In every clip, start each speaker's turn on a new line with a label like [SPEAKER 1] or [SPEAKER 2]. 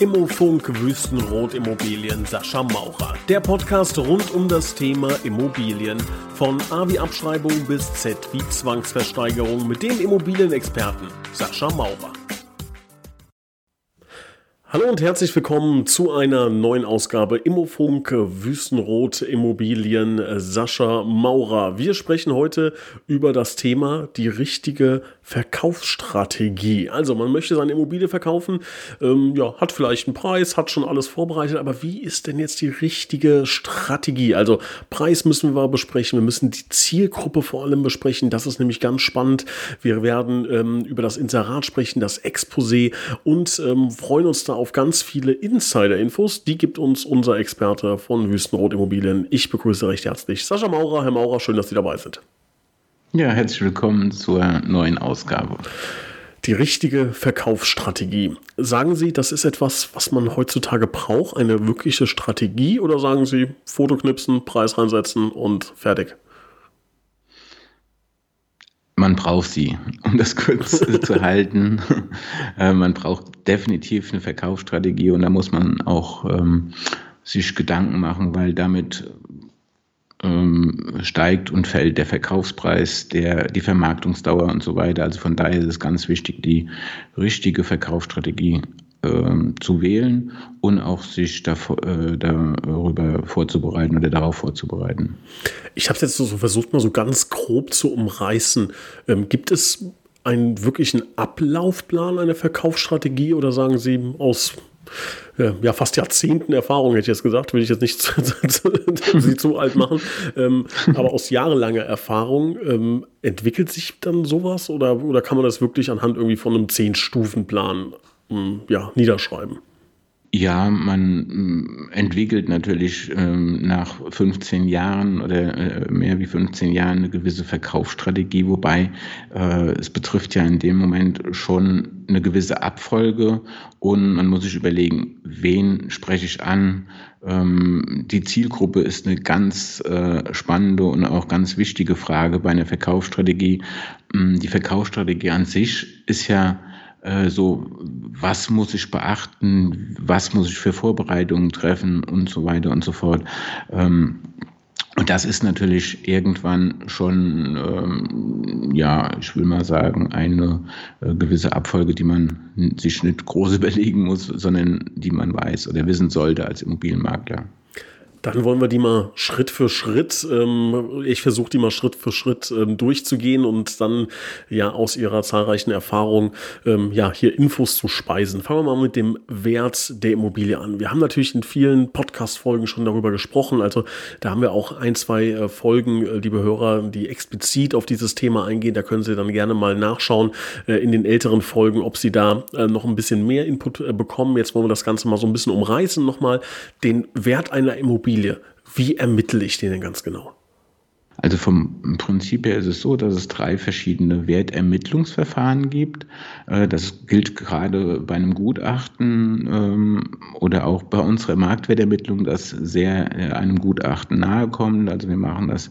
[SPEAKER 1] Immofunk Wüstenrot Immobilien Sascha Maurer. Der Podcast rund um das Thema Immobilien. Von A wie Abschreibung bis Z wie Zwangsversteigerung mit dem Immobilienexperten Sascha Maurer. Hallo und herzlich willkommen zu einer neuen Ausgabe Immofunk Wüstenrot Immobilien Sascha Maurer. Wir sprechen heute über das Thema die richtige Verkaufsstrategie. Also man möchte seine Immobilie verkaufen, ähm, ja, hat vielleicht einen Preis, hat schon alles vorbereitet, aber wie ist denn jetzt die richtige Strategie? Also Preis müssen wir besprechen, wir müssen die Zielgruppe vor allem besprechen, das ist nämlich ganz spannend. Wir werden ähm, über das Inserat sprechen, das Exposé und ähm, freuen uns da auf ganz viele Insider-Infos. Die gibt uns unser Experte von Wüstenrot Immobilien. Ich begrüße recht herzlich Sascha Maurer. Herr Maurer, schön, dass Sie dabei sind.
[SPEAKER 2] Ja, herzlich willkommen zur neuen Ausgabe.
[SPEAKER 1] Die richtige Verkaufsstrategie. Sagen Sie, das ist etwas, was man heutzutage braucht, eine wirkliche Strategie, oder sagen Sie, Fotoknipsen, Preis reinsetzen und fertig?
[SPEAKER 2] Man braucht sie, um das kurz zu halten. Äh, man braucht definitiv eine Verkaufsstrategie und da muss man auch ähm, sich Gedanken machen, weil damit ähm, steigt und fällt der Verkaufspreis, der, die Vermarktungsdauer und so weiter. Also von daher ist es ganz wichtig, die richtige Verkaufsstrategie zu wählen und auch sich davor, äh, darüber vorzubereiten oder darauf vorzubereiten.
[SPEAKER 1] Ich habe es jetzt so versucht, mal so ganz grob zu umreißen. Ähm, gibt es einen wirklichen Ablaufplan einer Verkaufsstrategie oder sagen Sie aus ja, fast Jahrzehnten Erfahrung, hätte ich jetzt gesagt, will ich jetzt nicht sie zu alt machen, ähm, aber aus jahrelanger Erfahrung ähm, entwickelt sich dann sowas oder, oder kann man das wirklich anhand irgendwie von einem Zehn-Stufen-Plan ähm, ja, niederschreiben?
[SPEAKER 2] Ja, man mm, entwickelt natürlich ähm, nach 15 Jahren oder äh, mehr wie 15 Jahren eine gewisse Verkaufsstrategie, wobei äh, es betrifft ja in dem Moment schon eine gewisse Abfolge und man muss sich überlegen, wen spreche ich an. Ähm, die Zielgruppe ist eine ganz äh, spannende und auch ganz wichtige Frage bei einer Verkaufsstrategie. Mm, die Verkaufsstrategie an sich ist ja äh, so, was muss ich beachten, was muss ich für Vorbereitungen treffen und so weiter und so fort. Ähm, und das ist natürlich irgendwann schon, ähm, ja, ich will mal sagen, eine äh, gewisse Abfolge, die man sich nicht groß überlegen muss, sondern die man weiß oder wissen sollte als Immobilienmakler.
[SPEAKER 1] Dann wollen wir die mal Schritt für Schritt, ähm, ich versuche die mal Schritt für Schritt ähm, durchzugehen und dann ja aus ihrer zahlreichen Erfahrung ähm, ja hier Infos zu speisen. Fangen wir mal mit dem Wert der Immobilie an. Wir haben natürlich in vielen Podcast-Folgen schon darüber gesprochen. Also da haben wir auch ein, zwei äh, Folgen, äh, liebe Hörer, die explizit auf dieses Thema eingehen. Da können Sie dann gerne mal nachschauen äh, in den älteren Folgen, ob Sie da äh, noch ein bisschen mehr Input äh, bekommen. Jetzt wollen wir das Ganze mal so ein bisschen umreißen nochmal. Den Wert einer Immobilie Immobilie. Wie ermittle ich den denn ganz genau?
[SPEAKER 2] Also vom Prinzip her ist es so, dass es drei verschiedene Wertermittlungsverfahren gibt. Äh, das gilt gerade bei einem Gutachten ähm, oder auch bei unserer Marktwertermittlung, das sehr äh, einem Gutachten nahe kommt. Also wir machen das,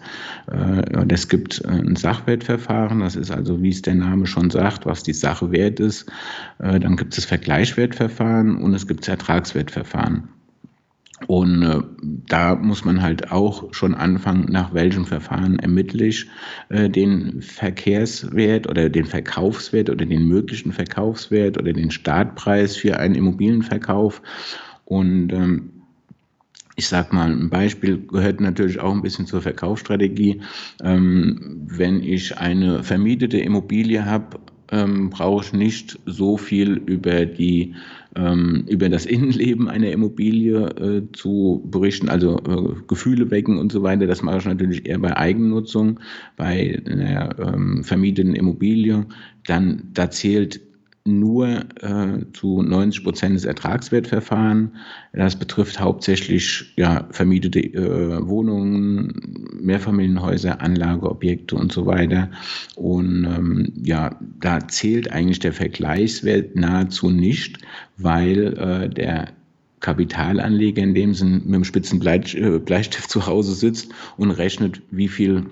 [SPEAKER 2] es äh, gibt ein Sachwertverfahren, das ist also, wie es der Name schon sagt, was die Sache wert ist. Dann gibt es Vergleichswertverfahren und es gibt Ertragswertverfahren. Und äh, da muss man halt auch schon anfangen, nach welchem Verfahren ermittle ich äh, den Verkehrswert oder den Verkaufswert oder den möglichen Verkaufswert oder den Startpreis für einen Immobilienverkauf. Und ähm, ich sag mal, ein Beispiel gehört natürlich auch ein bisschen zur Verkaufsstrategie. Ähm, wenn ich eine vermietete Immobilie habe, ähm, brauche ich nicht so viel über die ähm, über das Innenleben einer Immobilie äh, zu berichten, also äh, Gefühle wecken und so weiter. Das mache ich natürlich eher bei Eigennutzung, bei einer ähm, vermieteten Immobilie. Dann da zählt nur äh, zu 90 Prozent des Ertragswertverfahren. Das betrifft hauptsächlich ja, vermietete äh, Wohnungen, Mehrfamilienhäuser, Anlageobjekte und so weiter. Und ähm, ja, da zählt eigentlich der Vergleichswert nahezu nicht, weil äh, der Kapitalanleger in dem Sinn mit dem spitzen äh, Bleistift zu Hause sitzt und rechnet, wie viel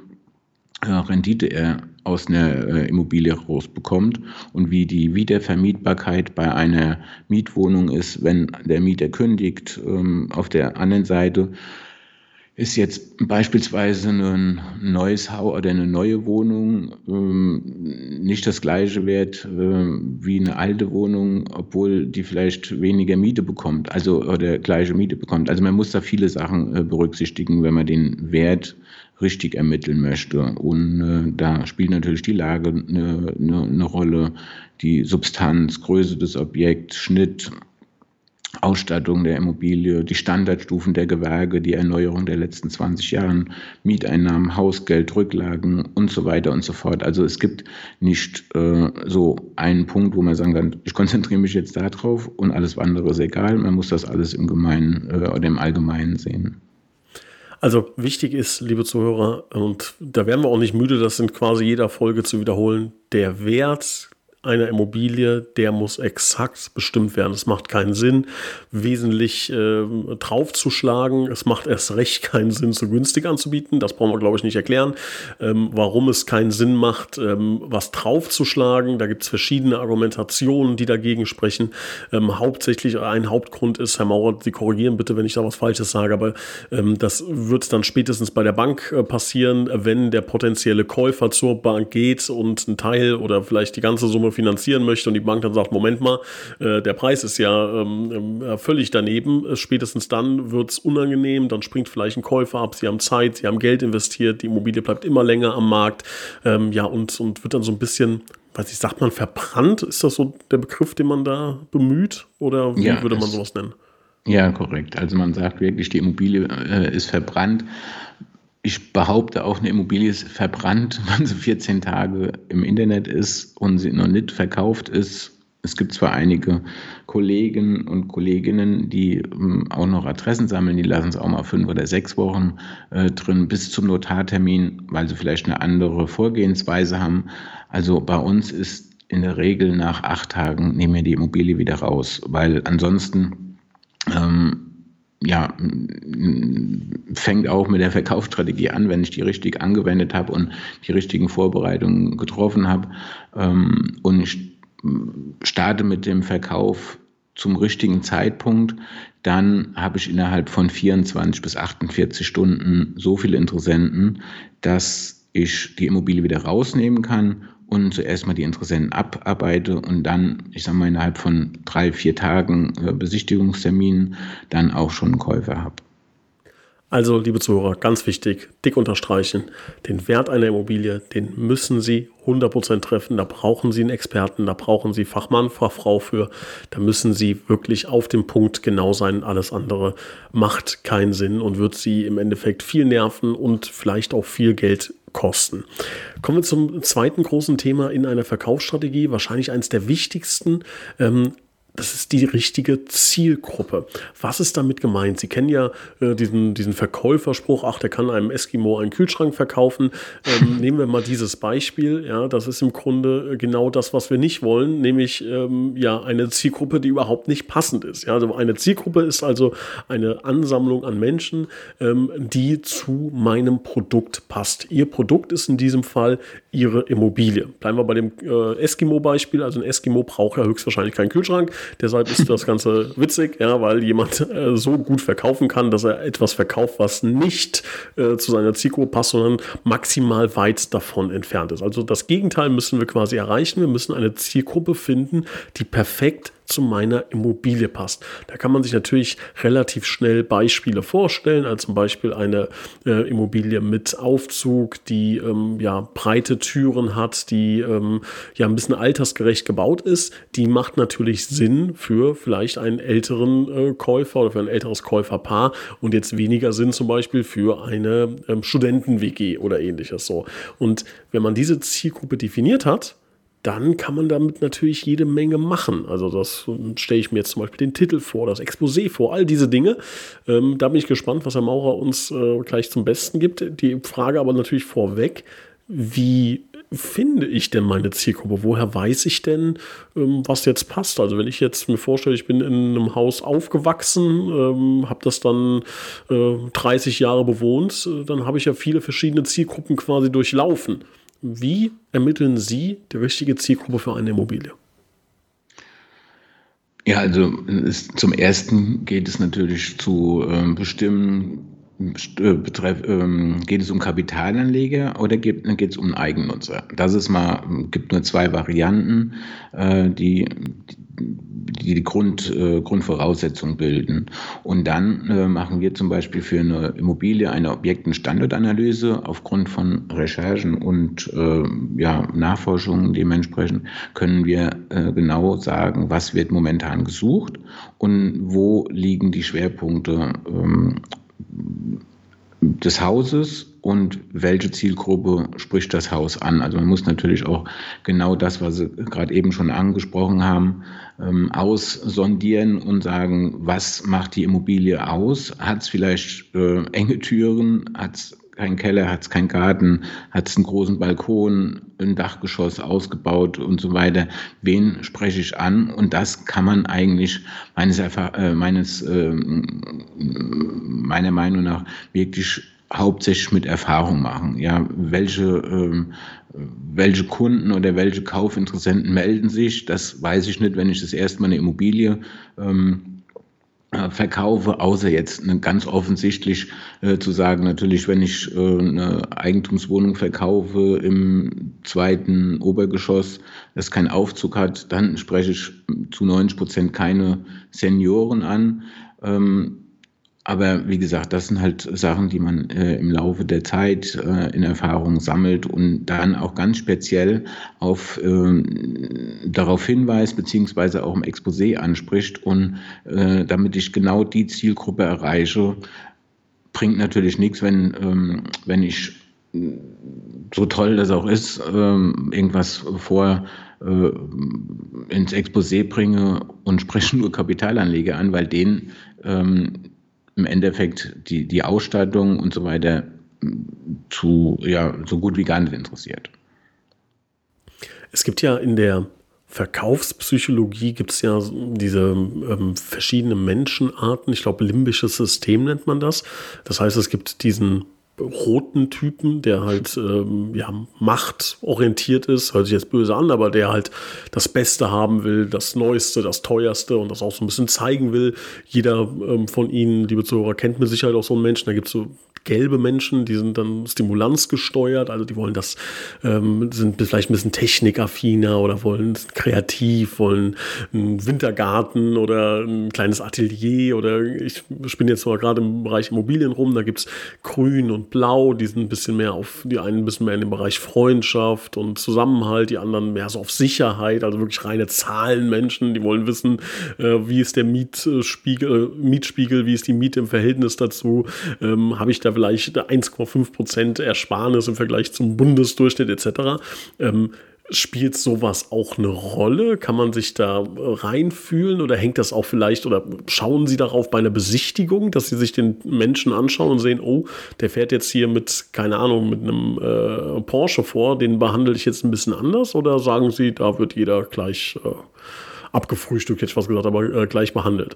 [SPEAKER 2] äh, Rendite er aus einer äh, Immobilie rausbekommt und wie die Wiedervermietbarkeit bei einer Mietwohnung ist, wenn der Mieter kündigt. Ähm, auf der anderen Seite ist jetzt beispielsweise ein neues Haus oder eine neue Wohnung ähm, nicht das gleiche wert äh, wie eine alte Wohnung, obwohl die vielleicht weniger Miete bekommt, also oder gleiche Miete bekommt. Also man muss da viele Sachen äh, berücksichtigen, wenn man den Wert richtig ermitteln möchte. Und äh, da spielt natürlich die Lage eine, eine, eine Rolle, die Substanz, Größe des Objekts, Schnitt, Ausstattung der Immobilie, die Standardstufen der Gewerke, die Erneuerung der letzten 20 Jahre, Mieteinnahmen, Hausgeld, Rücklagen und so weiter und so fort. Also es gibt nicht äh, so einen Punkt, wo man sagen kann, ich konzentriere mich jetzt darauf und alles andere ist egal. Man muss das alles im Gemeinen äh, oder im Allgemeinen sehen.
[SPEAKER 1] Also wichtig ist, liebe Zuhörer, und da werden wir auch nicht müde, das in quasi jeder Folge zu wiederholen, der Wert einer Immobilie, der muss exakt bestimmt werden. Es macht keinen Sinn, wesentlich äh, draufzuschlagen. Es macht erst recht keinen Sinn, zu günstig anzubieten. Das brauchen wir, glaube ich, nicht erklären. Ähm, warum es keinen Sinn macht, ähm, was draufzuschlagen. Da gibt es verschiedene Argumentationen, die dagegen sprechen. Ähm, hauptsächlich ein Hauptgrund ist, Herr Maurer, Sie korrigieren bitte, wenn ich da was Falsches sage, aber ähm, das wird dann spätestens bei der Bank äh, passieren, wenn der potenzielle Käufer zur Bank geht und ein Teil oder vielleicht die ganze Summe finanzieren möchte und die Bank dann sagt, Moment mal, äh, der Preis ist ja ähm, äh, völlig daneben, äh, spätestens dann wird es unangenehm, dann springt vielleicht ein Käufer ab, sie haben Zeit, sie haben Geld investiert, die Immobilie bleibt immer länger am Markt, ähm, ja, und, und wird dann so ein bisschen weiß ich, sagt man verbrannt? Ist das so der Begriff, den man da bemüht? Oder wie ja, würde man sowas nennen?
[SPEAKER 2] Ja, korrekt. Also man sagt wirklich, die Immobilie äh, ist verbrannt ich behaupte auch, eine Immobilie ist verbrannt, wenn sie 14 Tage im Internet ist und sie noch nicht verkauft ist. Es gibt zwar einige Kollegen und Kolleginnen, die ähm, auch noch Adressen sammeln, die lassen es auch mal fünf oder sechs Wochen äh, drin bis zum Notartermin, weil sie vielleicht eine andere Vorgehensweise haben. Also bei uns ist in der Regel nach acht Tagen nehmen wir die Immobilie wieder raus, weil ansonsten ähm, ja, fängt auch mit der Verkaufsstrategie an, wenn ich die richtig angewendet habe und die richtigen Vorbereitungen getroffen habe. Ähm, und ich starte mit dem Verkauf zum richtigen Zeitpunkt, dann habe ich innerhalb von 24 bis 48 Stunden so viele Interessenten, dass ich die Immobilie wieder rausnehmen kann und zuerst mal die Interessenten abarbeite und dann, ich sage mal, innerhalb von drei, vier Tagen äh, Besichtigungsterminen dann auch schon einen Käufer habe.
[SPEAKER 1] Also, liebe Zuhörer, ganz wichtig, dick unterstreichen, den Wert einer Immobilie, den müssen Sie 100% treffen. Da brauchen Sie einen Experten, da brauchen Sie Fachmann, Fachfrau für. Da müssen Sie wirklich auf dem Punkt genau sein. Alles andere macht keinen Sinn und wird Sie im Endeffekt viel nerven und vielleicht auch viel Geld kosten. Kommen wir zum zweiten großen Thema in einer Verkaufsstrategie, wahrscheinlich eines der wichtigsten. Ähm, das ist die richtige Zielgruppe. Was ist damit gemeint? Sie kennen ja äh, diesen, diesen Verkäuferspruch, ach, der kann einem Eskimo einen Kühlschrank verkaufen. Ähm, nehmen wir mal dieses Beispiel. Ja, das ist im Grunde genau das, was wir nicht wollen, nämlich ähm, ja eine Zielgruppe, die überhaupt nicht passend ist. Ja, also eine Zielgruppe ist also eine Ansammlung an Menschen, ähm, die zu meinem Produkt passt. Ihr Produkt ist in diesem Fall Ihre Immobilie. Bleiben wir bei dem äh, Eskimo-Beispiel. Also ein Eskimo braucht ja höchstwahrscheinlich keinen Kühlschrank. Deshalb ist das Ganze witzig, ja, weil jemand äh, so gut verkaufen kann, dass er etwas verkauft, was nicht äh, zu seiner Zielgruppe passt, sondern maximal weit davon entfernt ist. Also das Gegenteil müssen wir quasi erreichen. Wir müssen eine Zielgruppe finden, die perfekt zu meiner Immobilie passt. Da kann man sich natürlich relativ schnell Beispiele vorstellen, als zum Beispiel eine äh, Immobilie mit Aufzug, die ähm, ja breite Türen hat, die ähm, ja ein bisschen altersgerecht gebaut ist. Die macht natürlich Sinn für vielleicht einen älteren äh, Käufer oder für ein älteres Käuferpaar und jetzt weniger Sinn zum Beispiel für eine ähm, Studenten-WG oder ähnliches so. Und wenn man diese Zielgruppe definiert hat, dann kann man damit natürlich jede Menge machen. Also das stelle ich mir jetzt zum Beispiel den Titel vor, das Exposé vor, all diese Dinge. Ähm, da bin ich gespannt, was Herr Maurer uns äh, gleich zum Besten gibt. Die Frage aber natürlich vorweg, wie finde ich denn meine Zielgruppe? Woher weiß ich denn, ähm, was jetzt passt? Also wenn ich jetzt mir vorstelle, ich bin in einem Haus aufgewachsen, ähm, habe das dann äh, 30 Jahre bewohnt, äh, dann habe ich ja viele verschiedene Zielgruppen quasi durchlaufen Wie ermitteln Sie die richtige Zielgruppe für eine Immobilie?
[SPEAKER 2] Ja, also es, zum ersten geht es natürlich zu äh, bestimmen, äh, betreff, ähm, geht es um Kapitalanleger oder geht, geht es um Eigennutzer? Das ist mal, gibt nur zwei Varianten, äh, die, die die Grund, äh, Grundvoraussetzung bilden. Und dann äh, machen wir zum Beispiel für eine Immobilie eine Objektenstandortanalyse aufgrund von Recherchen und äh, ja, Nachforschungen dementsprechend können wir äh, genau sagen, was wird momentan gesucht und wo liegen die Schwerpunkte ähm, des Hauses und welche Zielgruppe spricht das Haus an. Also man muss natürlich auch genau das, was Sie gerade eben schon angesprochen haben, ähm, aussondieren und sagen, was macht die Immobilie aus? Hat es vielleicht äh, enge Türen? Hat es keinen Keller, hat es keinen Garten, hat es einen großen Balkon, ein Dachgeschoss ausgebaut und so weiter. Wen spreche ich an? Und das kann man eigentlich meines, äh, meines äh, meiner Meinung nach wirklich hauptsächlich mit Erfahrung machen. Ja, welche, ähm, welche Kunden oder welche Kaufinteressenten melden sich? Das weiß ich nicht, wenn ich das erste Mal eine Immobilie ähm, äh, verkaufe, außer jetzt ne, ganz offensichtlich äh, zu sagen, natürlich, wenn ich äh, eine Eigentumswohnung verkaufe im zweiten Obergeschoss, das keinen Aufzug hat, dann spreche ich zu 90 Prozent keine Senioren an. Ähm, aber wie gesagt, das sind halt Sachen, die man äh, im Laufe der Zeit äh, in Erfahrung sammelt und dann auch ganz speziell auf, äh, darauf hinweist, beziehungsweise auch im Exposé anspricht. Und äh, damit ich genau die Zielgruppe erreiche, bringt natürlich nichts, wenn, ähm, wenn ich so toll das auch ist, ähm, irgendwas vor äh, ins Exposé bringe und spreche nur Kapitalanleger an, weil denen ähm, im Endeffekt die, die Ausstattung und so weiter zu, ja, so gut wie gar nicht interessiert.
[SPEAKER 1] Es gibt ja in der Verkaufspsychologie gibt es ja diese ähm, verschiedenen Menschenarten. Ich glaube, limbisches System nennt man das. Das heißt, es gibt diesen roten Typen, der halt ähm, ja, machtorientiert ist, hört sich jetzt böse an, aber der halt das Beste haben will, das Neueste, das Teuerste und das auch so ein bisschen zeigen will. Jeder ähm, von Ihnen, liebe Zuhörer, kennt mit Sicherheit auch so einen Menschen. Da gibt es so gelbe Menschen, die sind dann stimulanzgesteuert, also die wollen das, ähm, sind vielleicht ein bisschen technikaffiner oder wollen kreativ, wollen einen Wintergarten oder ein kleines Atelier oder ich bin jetzt mal gerade im Bereich Immobilien rum, da gibt es grün und blau, die sind ein bisschen mehr auf, die einen ein bisschen mehr in dem Bereich Freundschaft und Zusammenhalt, die anderen mehr so auf Sicherheit, also wirklich reine Zahlenmenschen, die wollen wissen, äh, wie ist der Mietspiegel, äh, Mietspiegel, wie ist die Miete im Verhältnis dazu, ähm, habe ich da vielleicht 1,5 Prozent Ersparnis im Vergleich zum Bundesdurchschnitt etc. Ähm, Spielt sowas auch eine Rolle? Kann man sich da reinfühlen oder hängt das auch vielleicht oder schauen Sie darauf bei einer Besichtigung, dass Sie sich den Menschen anschauen und sehen, oh, der fährt jetzt hier mit, keine Ahnung, mit einem äh, Porsche vor, den behandle ich jetzt ein bisschen anders oder sagen Sie, da wird jeder gleich äh, abgefrühstückt, jetzt was gesagt, aber äh, gleich behandelt?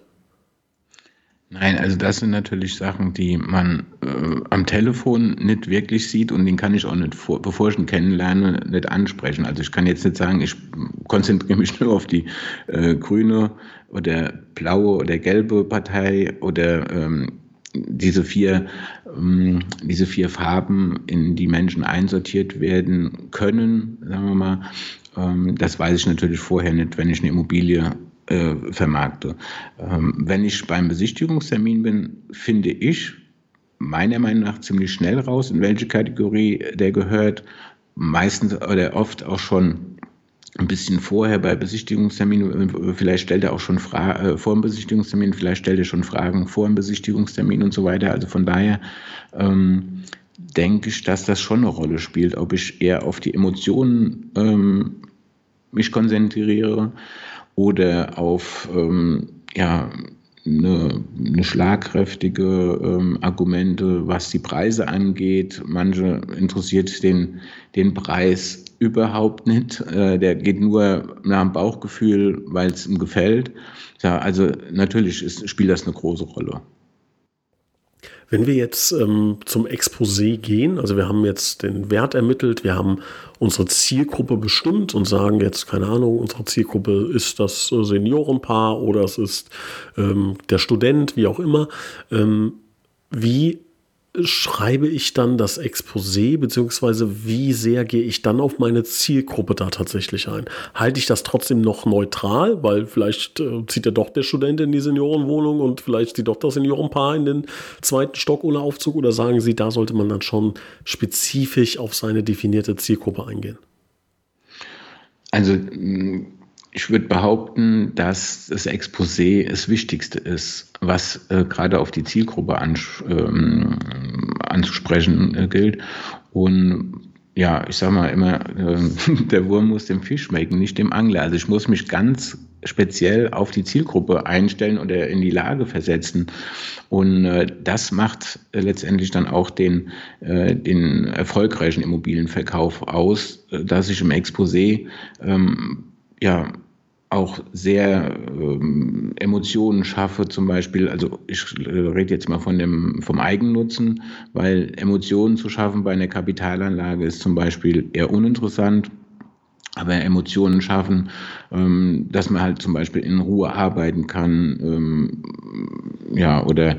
[SPEAKER 2] Nein, also das sind natürlich Sachen, die man äh, am Telefon nicht wirklich sieht und den kann ich auch nicht, vor, bevor ich ihn kennenlerne, nicht ansprechen. Also ich kann jetzt nicht sagen, ich konzentriere mich nur auf die äh, grüne oder blaue oder gelbe Partei oder ähm, diese vier, ähm, diese vier Farben, in die Menschen einsortiert werden können, sagen wir mal. Ähm, das weiß ich natürlich vorher nicht, wenn ich eine Immobilie äh, vermarkte. Ähm, wenn ich beim Besichtigungstermin bin, finde ich meiner Meinung nach ziemlich schnell raus, in welche Kategorie der gehört. Meistens oder oft auch schon ein bisschen vorher bei Besichtigungstermin, vielleicht stellt er auch schon Fragen äh, vor dem Besichtigungstermin, vielleicht stellt er schon Fragen vor dem Besichtigungstermin und so weiter. Also von daher ähm, denke ich, dass das schon eine Rolle spielt, ob ich eher auf die Emotionen ähm, mich konzentriere oder auf ähm, ja, eine, eine schlagkräftige ähm, Argumente, was die Preise angeht. Manche interessiert den, den Preis überhaupt nicht. Äh, der geht nur nach dem Bauchgefühl, weil es ihm gefällt. Ja, also natürlich ist, spielt das eine große Rolle.
[SPEAKER 1] Wenn wir jetzt ähm, zum Exposé gehen, also wir haben jetzt den Wert ermittelt, wir haben unsere Zielgruppe bestimmt und sagen jetzt, keine Ahnung, unsere Zielgruppe ist das Seniorenpaar oder es ist ähm, der Student, wie auch immer. Ähm, wie schreibe ich dann das Exposé, beziehungsweise wie sehr gehe ich dann auf meine Zielgruppe da tatsächlich ein? Halte ich das trotzdem noch neutral, weil vielleicht äh, zieht ja doch der Student in die Seniorenwohnung und vielleicht zieht doch das Seniorenpaar in den zweiten Stock ohne Aufzug oder sagen Sie, da sollte man dann schon spezifisch auf seine definierte Zielgruppe eingehen?
[SPEAKER 2] Also ich würde behaupten, dass das Exposé das Wichtigste ist, was äh, gerade auf die Zielgruppe ans ähm, anzusprechen äh, gilt. Und ja, ich sage mal immer, äh, der Wurm muss dem Fisch schmecken, nicht dem Angler. Also ich muss mich ganz speziell auf die Zielgruppe einstellen oder in die Lage versetzen. Und äh, das macht äh, letztendlich dann auch den, äh, den erfolgreichen Immobilienverkauf aus, äh, dass ich im Exposé ähm, ja, auch sehr ähm, Emotionen schaffe, zum Beispiel, also ich äh, rede jetzt mal von dem, vom Eigennutzen, weil Emotionen zu schaffen bei einer Kapitalanlage ist zum Beispiel eher uninteressant. Aber Emotionen schaffen, ähm, dass man halt zum Beispiel in Ruhe arbeiten kann, ähm, ja, oder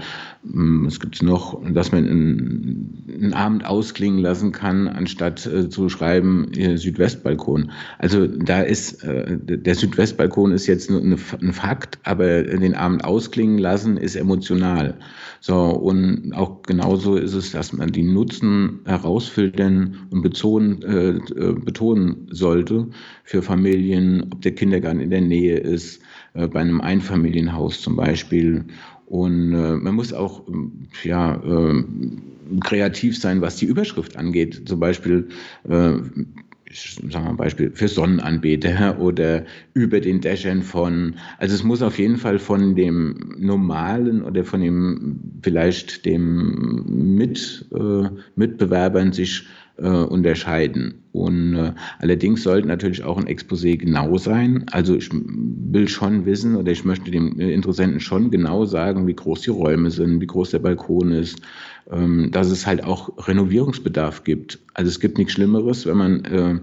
[SPEAKER 2] hm, was gibt es noch, dass man einen, Abend ausklingen lassen kann, anstatt äh, zu schreiben Südwestbalkon. Also da ist, äh, der Südwestbalkon ist jetzt eine, ein Fakt, aber den Abend ausklingen lassen ist emotional. So, und auch genauso ist es, dass man die Nutzen herausfiltern und betonen, äh, äh, betonen sollte für Familien, ob der Kindergarten in der Nähe ist, äh, bei einem Einfamilienhaus zum Beispiel und äh, man muss auch ähm, ja, äh, kreativ sein, was die Überschrift angeht. Zum Beispiel, äh, ich sage mal ein Beispiel, für Sonnenanbeter oder über den Dächern von. Also es muss auf jeden Fall von dem normalen oder von dem vielleicht dem Mit, Mitbewerbern sich äh, unterscheiden. Und äh, allerdings sollte natürlich auch ein Exposé genau sein. Also ich will schon wissen oder ich möchte dem Interessenten schon genau sagen, wie groß die Räume sind, wie groß der Balkon ist, ähm, dass es halt auch Renovierungsbedarf gibt. Also es gibt nichts Schlimmeres, wenn man äh,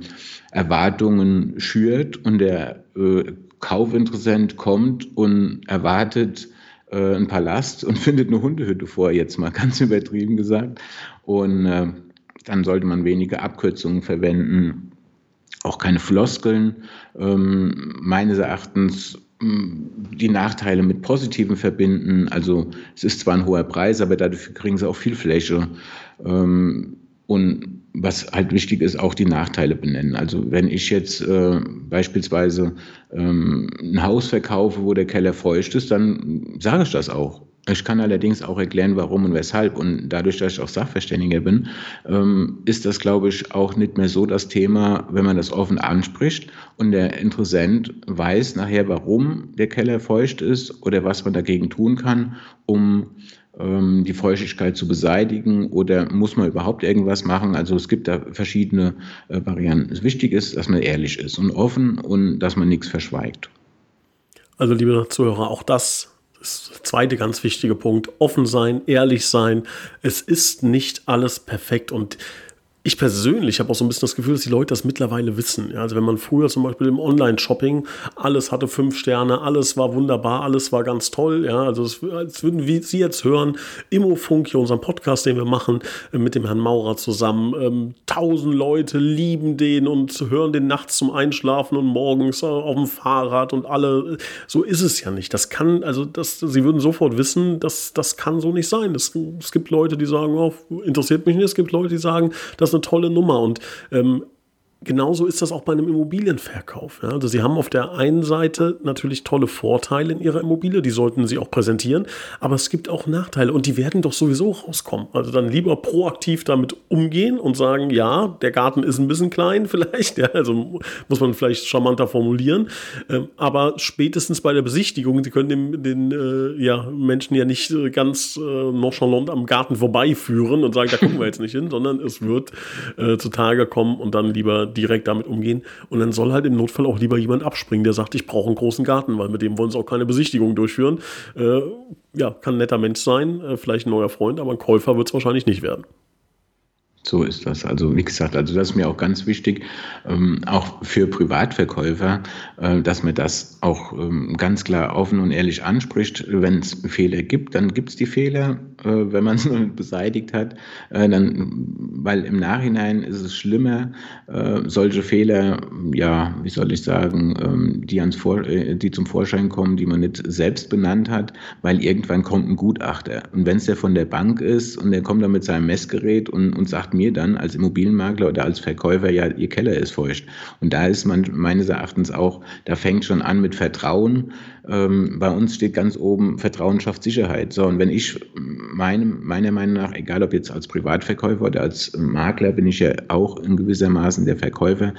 [SPEAKER 2] Erwartungen schürt und der äh, Kaufinteressent kommt und erwartet, äh, einen Palast und findet eine Hundehütte vor, jetzt mal ganz übertrieben gesagt. Und äh, dann sollte man weniger Abkürzungen verwenden, auch keine Floskeln. Ähm, meines Erachtens mm, die Nachteile mit Positiven verbinden. Also es ist zwar ein hoher Preis, aber dafür kriegen sie auch viel Fläche. Ähm, und was halt wichtig ist, auch die Nachteile benennen. Also wenn ich jetzt äh, beispielsweise ähm, ein Haus verkaufe, wo der Keller feucht ist, dann sage ich das auch. Ich kann allerdings auch erklären, warum und weshalb. Und dadurch, dass ich auch Sachverständiger bin, ähm, ist das, glaube ich, auch nicht mehr so das Thema, wenn man das offen anspricht und der Interessent weiß nachher, warum der Keller feucht ist oder was man dagegen tun kann, um ähm, die Feuchtigkeit zu beseitigen oder muss man überhaupt irgendwas machen? Also es gibt da verschiedene äh, Varianten. Wichtig ist, dass man ehrlich ist und offen und dass man nichts verschweigt.
[SPEAKER 1] Also liebe Zuhörer, auch das das zweite ganz wichtige Punkt, offen sein, ehrlich sein. Es ist nicht alles perfekt und ich persönlich habe auch so ein bisschen das Gefühl, dass die Leute das mittlerweile wissen. Ja, also wenn man früher zum Beispiel im Online-Shopping alles hatte fünf Sterne, alles war wunderbar, alles war ganz toll. Ja, also es, als würden wir Sie jetzt hören, Immofunk hier, unseren Podcast, den wir machen äh, mit dem Herrn Maurer zusammen. Ähm, tausend Leute lieben den und hören den nachts zum Einschlafen und morgens auf dem Fahrrad und alle. So ist es ja nicht. Das kann, also das, Sie würden sofort wissen, dass das kann so nicht sein. Es, es gibt Leute, die sagen, oh, interessiert mich nicht. Es gibt Leute, die sagen, das eine tolle Nummer. Und ähm, genauso ist das auch bei einem Immobilienverkauf. Ja? Also Sie haben auf der einen Seite natürlich tolle Vorteile in Ihrer Immobilie, die sollten Sie auch präsentieren, aber es gibt auch Nachteile und die werden doch sowieso rauskommen. Also dann lieber proaktiv damit umgehen und sagen, ja, der Garten ist ein bisschen klein vielleicht, ja, also muss man vielleicht charmanter formulieren, ähm, aber spätestens bei der Besichtigung, Sie können den, den äh, ja, Menschen ja nicht äh, ganz äh, nonchalant am Garten vorbeiführen und sagen, da gucken wir jetzt nicht hin, sondern es wird äh, zutage kommen und dann lieber direkt damit umgehen. Und dann soll halt im Notfall auch lieber jemand abspringen, der sagt, ich brauche einen großen Garten, weil mit dem wollen sie auch keine Besichtigung durchführen. Äh, ja, kann ein netter Mensch sein, äh, vielleicht ein neuer Freund, aber ein Käufer wird es wahrscheinlich nicht werden.
[SPEAKER 2] So ist das. Also wie gesagt, also das ist mir auch ganz wichtig, ähm, auch für Privatverkäufer, äh, dass man das auch ähm, ganz klar offen und ehrlich anspricht. Wenn es Fehler gibt, dann gibt es die Fehler. Äh, wenn man es beseitigt hat, äh, dann, weil im Nachhinein ist es schlimmer, äh, solche Fehler, ja, wie soll ich sagen, ähm, die, ans Vor äh, die zum Vorschein kommen, die man nicht selbst benannt hat, weil irgendwann kommt ein Gutachter. Und wenn es der von der Bank ist und der kommt dann mit seinem Messgerät und, und sagt, mir dann als Immobilienmakler oder als Verkäufer, ja, ihr Keller ist feucht. Und da ist man meines Erachtens auch, da fängt schon an mit Vertrauen. Ähm, bei uns steht ganz oben, Vertrauen schafft Sicherheit. So, und wenn ich meinem, meiner Meinung nach, egal ob jetzt als Privatverkäufer oder als Makler, bin ich ja auch in gewissermaßen der Verkäufer,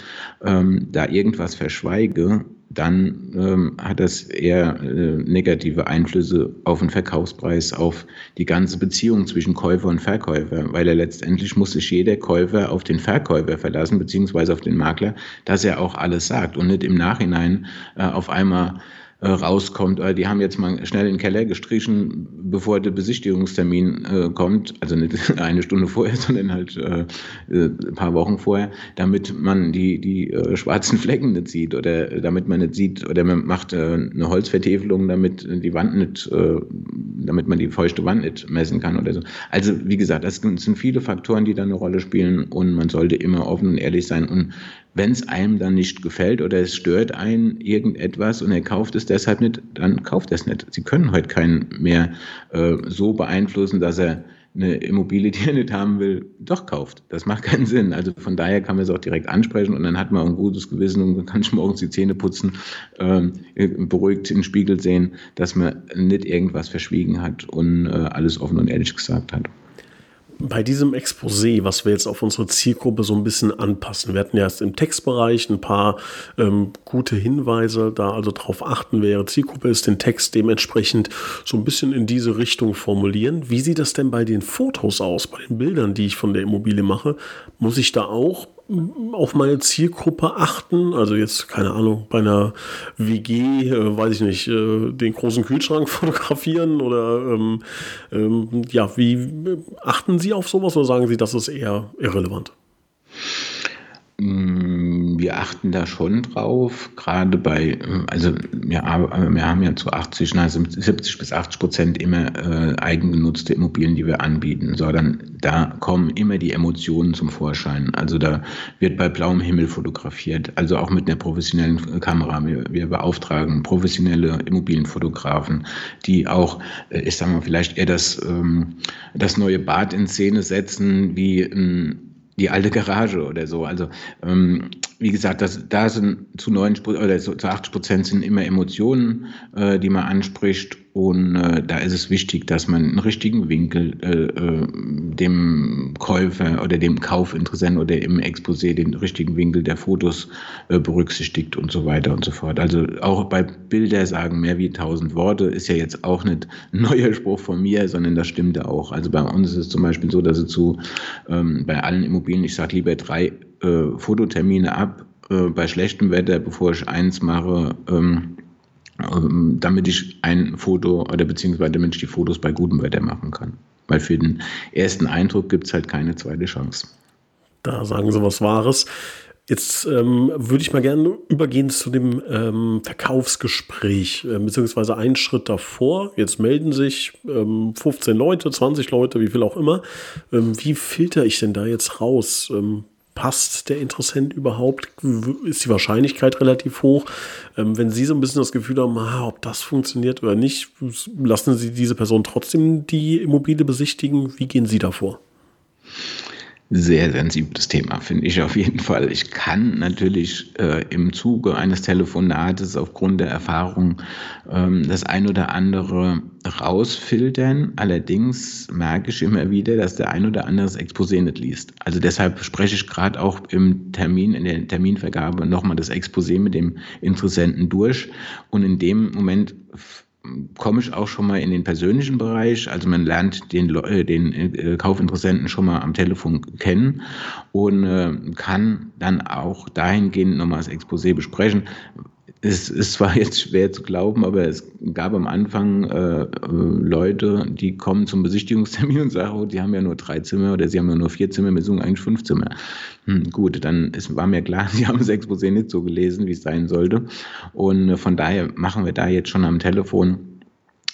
[SPEAKER 2] ähm, da irgendwas verschweige, dann ähm, hat das eher äh, negative Einflüsse auf den Verkaufspreis, auf die ganze Beziehung zwischen Käufer und Verkäufer, weil er letztendlich muss sich jeder Käufer auf den Verkäufer verlassen, beziehungsweise auf den Makler, dass er auch alles sagt und nicht im Nachhinein äh, auf einmal äh, rauskommt. Äh, die haben jetzt mal schnell in den Keller gestrichen, bevor der Besichtigungstermin äh, kommt. Also nicht eine Stunde vorher, sondern halt äh, äh, ein paar Wochen vorher, damit man die, die äh, schwarzen Flecken nicht sieht oder damit man nicht sieht oder man macht eine Holzvertäfelung, damit die Wand nicht, damit man die feuchte Wand nicht messen kann oder so. Also wie gesagt, das sind viele Faktoren, die da eine Rolle spielen und man sollte immer offen und ehrlich sein und wenn es einem dann nicht gefällt oder es stört einen irgendetwas und er kauft es deshalb nicht, dann kauft er es nicht. Sie können heute keinen mehr äh, so beeinflussen, dass er eine Immobilie, die er nicht haben will, doch kauft. Das macht keinen Sinn. Also von daher kann man es auch direkt ansprechen und dann hat man ein gutes Gewissen und kann schon morgens die Zähne putzen, ähm, beruhigt in den Spiegel sehen, dass man nicht irgendwas verschwiegen hat und äh, alles offen und ehrlich gesagt hat
[SPEAKER 1] bei diesem Exposé, was wir jetzt auf unsere Zielgruppe so ein bisschen anpassen, wir hatten ja erst im Textbereich ein paar ähm, gute Hinweise, da also darauf achten, wer Ihre Zielgruppe ist, den Text dementsprechend so ein bisschen in diese Richtung formulieren. Wie sieht das denn bei den Fotos aus, bei den Bildern, die ich von der Immobilie mache? Muss ich da auch auf meine Zielgruppe achten. Also jetzt, keine Ahnung, bei einer WG, äh, weiß ich nicht, äh, den großen Kühlschrank fotografieren oder ähm, ähm, ja, wie achten Sie auf sowas oder sagen Sie, das ist eher irrelevant?
[SPEAKER 2] Wir achten da schon drauf, gerade bei, also wir, wir haben ja zu 80, also 70 bis 80 Prozent immer äh, eigengenutzte Immobilien, die wir anbieten. So, dann, da kommen immer die Emotionen zum Vorschein. Also da wird bei blauem Himmel fotografiert, also auch mit einer professionellen Kamera. Wir, wir beauftragen professionelle Immobilienfotografen, die auch, äh, ich sag mal, vielleicht eher das, ähm, das neue Bad in Szene setzen, wie ein die alte Garage oder so. Also ähm, wie gesagt, das, da sind zu 90 oder zu 80 Prozent sind immer Emotionen, äh, die man anspricht und äh, da ist es wichtig, dass man einen richtigen Winkel äh, äh, dem Käufer oder dem Kaufinteressenten oder im Exposé den richtigen Winkel der Fotos äh, berücksichtigt und so weiter und so fort. Also auch bei Bilder sagen mehr wie tausend Worte ist ja jetzt auch nicht ein neuer Spruch von mir, sondern das stimmt auch. Also bei uns ist es zum Beispiel so, dass es zu ähm, bei allen Immobilien, ich sage lieber drei äh, Fototermine ab äh, bei schlechtem Wetter, bevor ich eins mache. Ähm, ähm, damit ich ein Foto oder beziehungsweise damit ich die Fotos bei gutem Wetter machen kann. Weil für den ersten Eindruck gibt es halt keine zweite Chance.
[SPEAKER 1] Da sagen Sie was Wahres. Jetzt ähm, würde ich mal gerne übergehen zu dem ähm, Verkaufsgespräch, äh, beziehungsweise einen Schritt davor. Jetzt melden sich ähm, 15 Leute, 20 Leute, wie viel auch immer. Ähm, wie filter ich denn da jetzt raus? Passt der Interessent überhaupt? Ist die Wahrscheinlichkeit relativ hoch? Ähm, wenn Sie so ein bisschen das Gefühl haben, ah, ob das funktioniert oder nicht, lassen Sie diese Person trotzdem die Immobilie besichtigen. Wie gehen Sie davor?
[SPEAKER 2] Sehr sensibles Thema, finde ich auf jeden Fall. Ich kann natürlich äh, im Zuge eines Telefonates aufgrund der Erfahrung ähm, das ein oder andere rausfiltern. Allerdings merke ich immer wieder, dass der ein oder andere das Exposé nicht liest. Also deshalb spreche ich gerade auch im Termin, in der Terminvergabe nochmal das Exposé mit dem Interessenten durch. Und in dem Moment komme ich auch schon mal in den persönlichen Bereich. Also man lernt den, äh, den äh, Kaufinteressenten schon mal am Telefon kennen und äh, kann dann auch dahingehend nochmal das Exposé besprechen. Es ist zwar jetzt schwer zu glauben, aber es gab am Anfang äh, Leute, die kommen zum Besichtigungstermin und sagen, oh, die haben ja nur drei Zimmer oder sie haben ja nur vier Zimmer, wir suchen eigentlich fünf Zimmer. Hm, gut, dann ist, war mir klar, sie haben das Exposé nicht so gelesen, wie es sein sollte. Und äh, von daher machen wir da jetzt schon am Telefon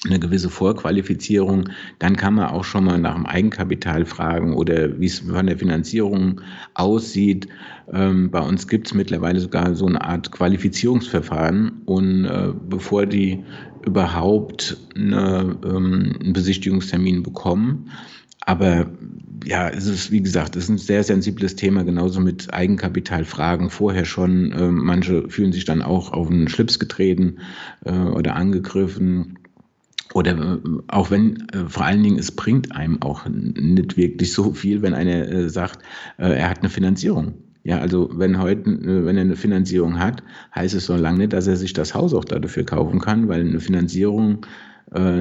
[SPEAKER 2] eine gewisse Vorqualifizierung, dann kann man auch schon mal nach dem Eigenkapital fragen oder wie es von der Finanzierung aussieht. Ähm, bei uns gibt es mittlerweile sogar so eine Art Qualifizierungsverfahren und äh, bevor die überhaupt eine, ähm, einen Besichtigungstermin bekommen, aber ja, es ist, wie gesagt, es ist ein sehr sensibles Thema, genauso mit Eigenkapitalfragen vorher schon. Äh, manche fühlen sich dann auch auf den Schlips getreten äh, oder angegriffen oder äh, auch wenn, äh, vor allen Dingen, es bringt einem auch nicht wirklich so viel, wenn einer äh, sagt, er hat eine Finanzierung. Ja, also wenn heute, wenn er eine Finanzierung hat, heißt es so lange nicht, dass er sich das Haus auch dafür kaufen kann, weil eine Finanzierung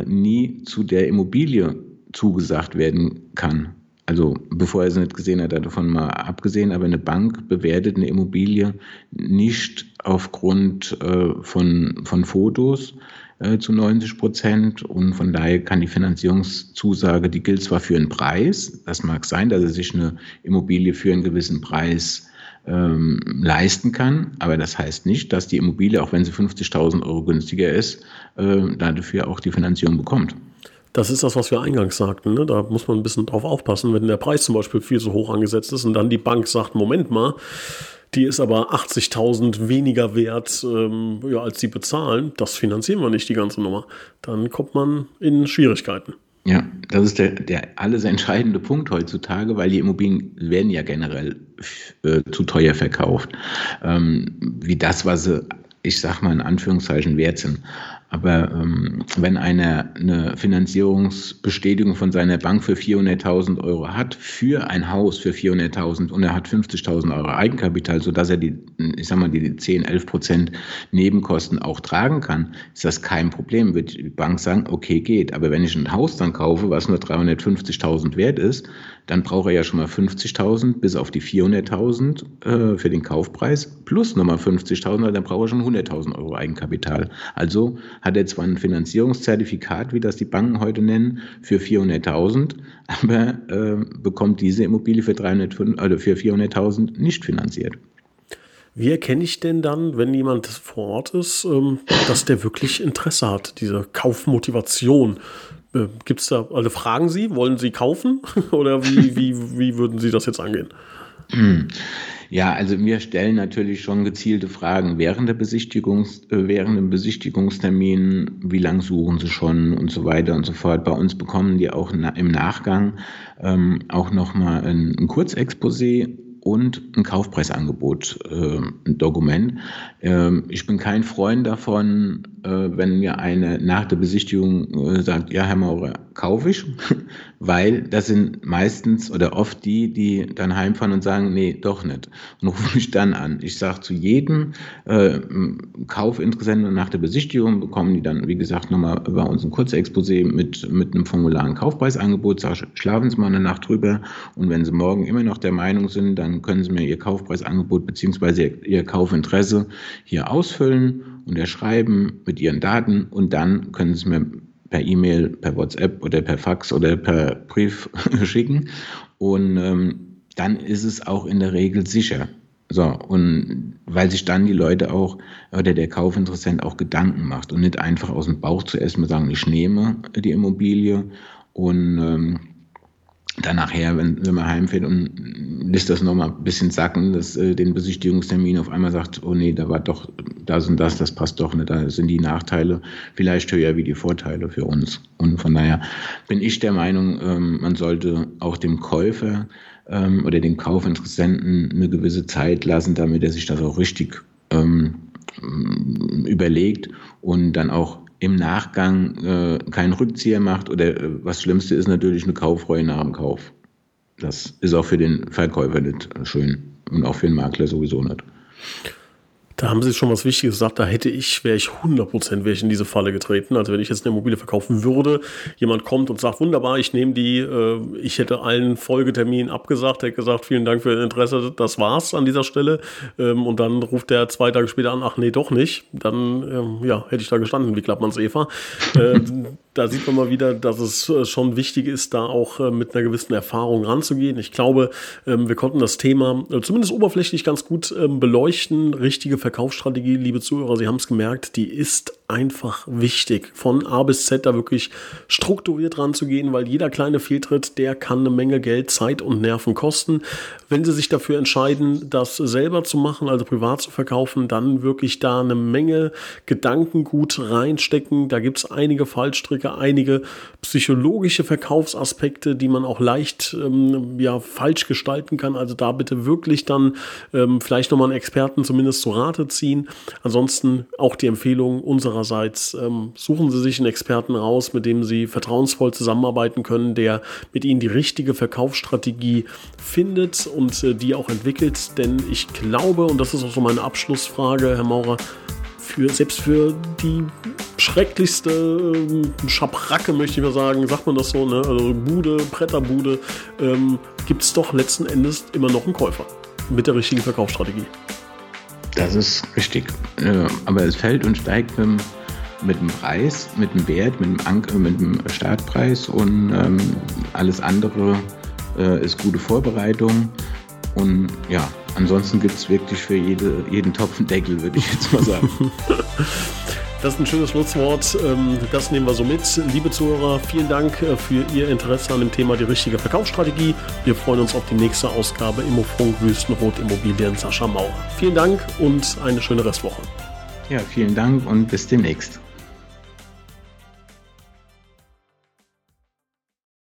[SPEAKER 2] nie zu der Immobilie zugesagt werden kann. Also bevor er sie nicht gesehen hat, hat er davon mal abgesehen, aber eine Bank bewertet eine Immobilie nicht aufgrund äh, von, von Fotos, äh, zu 90 Prozent. Und von daher kann die Finanzierungszusage, die gilt zwar für einen Preis, das mag sein, dass er sich eine Immobilie für einen gewissen Preis ähm, leisten kann, aber das heißt nicht, dass die Immobilie, auch wenn sie 50.000 Euro günstiger ist, äh, dafür auch die Finanzierung bekommt.
[SPEAKER 1] Das ist das, was wir eingangs sagten. Ne? Da muss man ein bisschen drauf aufpassen, wenn der Preis zum Beispiel viel zu hoch angesetzt ist und dann die Bank sagt, Moment mal, die ist aber 80.000 weniger wert, ähm, ja, als sie bezahlen. Das finanzieren wir nicht, die ganze Nummer. Dann kommt man in Schwierigkeiten.
[SPEAKER 2] Ja, das ist der, der alles entscheidende Punkt heutzutage, weil die Immobilien werden ja generell äh, zu teuer verkauft. Ähm, wie das, was sie, ich sag mal in Anführungszeichen, wert sind. Aber ähm, wenn einer eine Finanzierungsbestätigung von seiner Bank für 400.000 Euro hat, für ein Haus für 400.000 und er hat 50.000 Euro Eigenkapital, sodass er die, ich sag mal, die 10, 11 Prozent Nebenkosten auch tragen kann, ist das kein Problem. Wird die Bank sagen, okay, geht. Aber wenn ich ein Haus dann kaufe, was nur 350.000 wert ist, dann braucht er ja schon mal 50.000 bis auf die 400.000 äh, für den Kaufpreis plus nochmal 50.000, dann braucht er schon 100.000 Euro Eigenkapital. Also hat er zwar ein Finanzierungszertifikat, wie das die Banken heute nennen, für 400.000, aber äh, bekommt diese Immobilie für, 300, also für 400.000 nicht finanziert.
[SPEAKER 1] Wie erkenne ich denn dann, wenn jemand vor Ort ist, ähm, dass der wirklich Interesse hat, diese Kaufmotivation? Äh, Gibt es da, also fragen Sie, wollen Sie kaufen? Oder wie, wie, wie würden Sie das jetzt angehen?
[SPEAKER 2] Hm. Ja, also wir stellen natürlich schon gezielte Fragen während der Besichtigungs, äh, während dem Besichtigungstermin, wie lange suchen Sie schon und so weiter und so fort. Bei uns bekommen die auch im Nachgang ähm, auch nochmal ein, ein Kurzexposé und ein Kaufpreisangebot, äh, ein Dokument. Ähm, ich bin kein Freund davon, äh, wenn mir eine nach der Besichtigung äh, sagt, ja, Herr Maurer, kaufe ich, weil das sind meistens oder oft die, die dann heimfahren und sagen, nee, doch nicht und rufen mich dann an. Ich sage zu jedem äh, Kaufinteressenten nach der Besichtigung bekommen die dann, wie gesagt, nochmal bei uns ein Kurzexposé mit, mit einem Formular ein Kaufpreisangebot, sage, schlafen Sie mal eine Nacht drüber und wenn Sie morgen immer noch der Meinung sind, dann können Sie mir Ihr Kaufpreisangebot bzw. Ihr Kaufinteresse hier ausfüllen, unterschreiben mit Ihren Daten und dann können Sie mir per E-Mail, per WhatsApp oder per Fax oder per Brief schicken. Und ähm, dann ist es auch in der Regel sicher. So, und weil sich dann die Leute auch oder der Kaufinteressent auch Gedanken macht und nicht einfach aus dem Bauch zuerst mal sagen, ich nehme die Immobilie und ähm, dann nachher, wenn, wenn man heimfährt und lässt das nochmal ein bisschen sacken, dass äh, den Besichtigungstermin auf einmal sagt, oh nee, da war doch das und das, das passt doch nicht, da sind die Nachteile vielleicht höher wie die Vorteile für uns. Und von daher bin ich der Meinung, ähm, man sollte auch dem Käufer ähm, oder dem Kaufinteressenten eine gewisse Zeit lassen, damit er sich das auch richtig ähm, überlegt und dann auch im Nachgang äh, keinen Rückzieher macht oder äh, was Schlimmste ist natürlich eine Kaufreue nach dem Kauf. Das ist auch für den Verkäufer nicht schön und auch für den Makler sowieso nicht.
[SPEAKER 1] Da haben Sie schon was Wichtiges gesagt. Da hätte ich, wäre ich 100 Prozent wäre ich in diese Falle getreten. Also wenn ich jetzt eine Immobilie verkaufen würde, jemand kommt und sagt, wunderbar, ich nehme die, äh, ich hätte allen Folgeterminen abgesagt, hätte gesagt, vielen Dank für Ihr Interesse, das war's an dieser Stelle. Ähm, und dann ruft der zwei Tage später an, ach nee, doch nicht. Dann, ähm, ja, hätte ich da gestanden, wie klappt man's Eva. Äh, da sieht man mal wieder, dass es äh, schon wichtig ist, da auch äh, mit einer gewissen Erfahrung ranzugehen. Ich glaube, ähm, wir konnten das Thema äh, zumindest oberflächlich ganz gut ähm, beleuchten. Richtige Verkaufsstrategie, liebe Zuhörer, Sie haben es gemerkt, die ist einfach wichtig, von A bis Z da wirklich strukturiert ranzugehen, weil jeder kleine Fehltritt, der kann eine Menge Geld, Zeit und Nerven kosten. Wenn Sie sich dafür entscheiden, das selber zu machen, also privat zu verkaufen, dann wirklich da eine Menge Gedankengut reinstecken. Da gibt es einige Fallstricke, einige psychologische Verkaufsaspekte, die man auch leicht ähm, ja, falsch gestalten kann. Also da bitte wirklich dann ähm, vielleicht nochmal einen Experten zumindest zu Rate ziehen. Ansonsten auch die Empfehlung unserer Andererseits ähm, suchen Sie sich einen Experten raus, mit dem Sie vertrauensvoll zusammenarbeiten können, der mit Ihnen die richtige Verkaufsstrategie findet und äh, die auch entwickelt. Denn ich glaube, und das ist auch so meine Abschlussfrage, Herr Maurer, für, selbst für die schrecklichste ähm, Schabracke, möchte ich mal sagen, sagt man das so, ne? also Bude, Bretterbude, ähm, gibt es doch letzten Endes immer noch einen Käufer mit der richtigen Verkaufsstrategie.
[SPEAKER 2] Das ist richtig. Äh, aber es fällt und steigt mit dem, mit dem Preis, mit dem Wert, mit dem, Ank mit dem Startpreis und ähm, alles andere äh, ist gute Vorbereitung. Und ja, ansonsten gibt es wirklich für jede, jeden Topf einen Deckel, würde ich jetzt mal sagen.
[SPEAKER 1] Das ist ein schönes Schlusswort. Ähm, das nehmen wir so mit. Liebe Zuhörer, vielen Dank äh, für Ihr Interesse an dem Thema die richtige Verkaufsstrategie. Wir freuen uns auf die nächste Ausgabe Immofunk Wüstenrot Immobilien Sascha Mauer. Vielen Dank und eine schöne Restwoche.
[SPEAKER 2] Ja, vielen Dank und bis demnächst.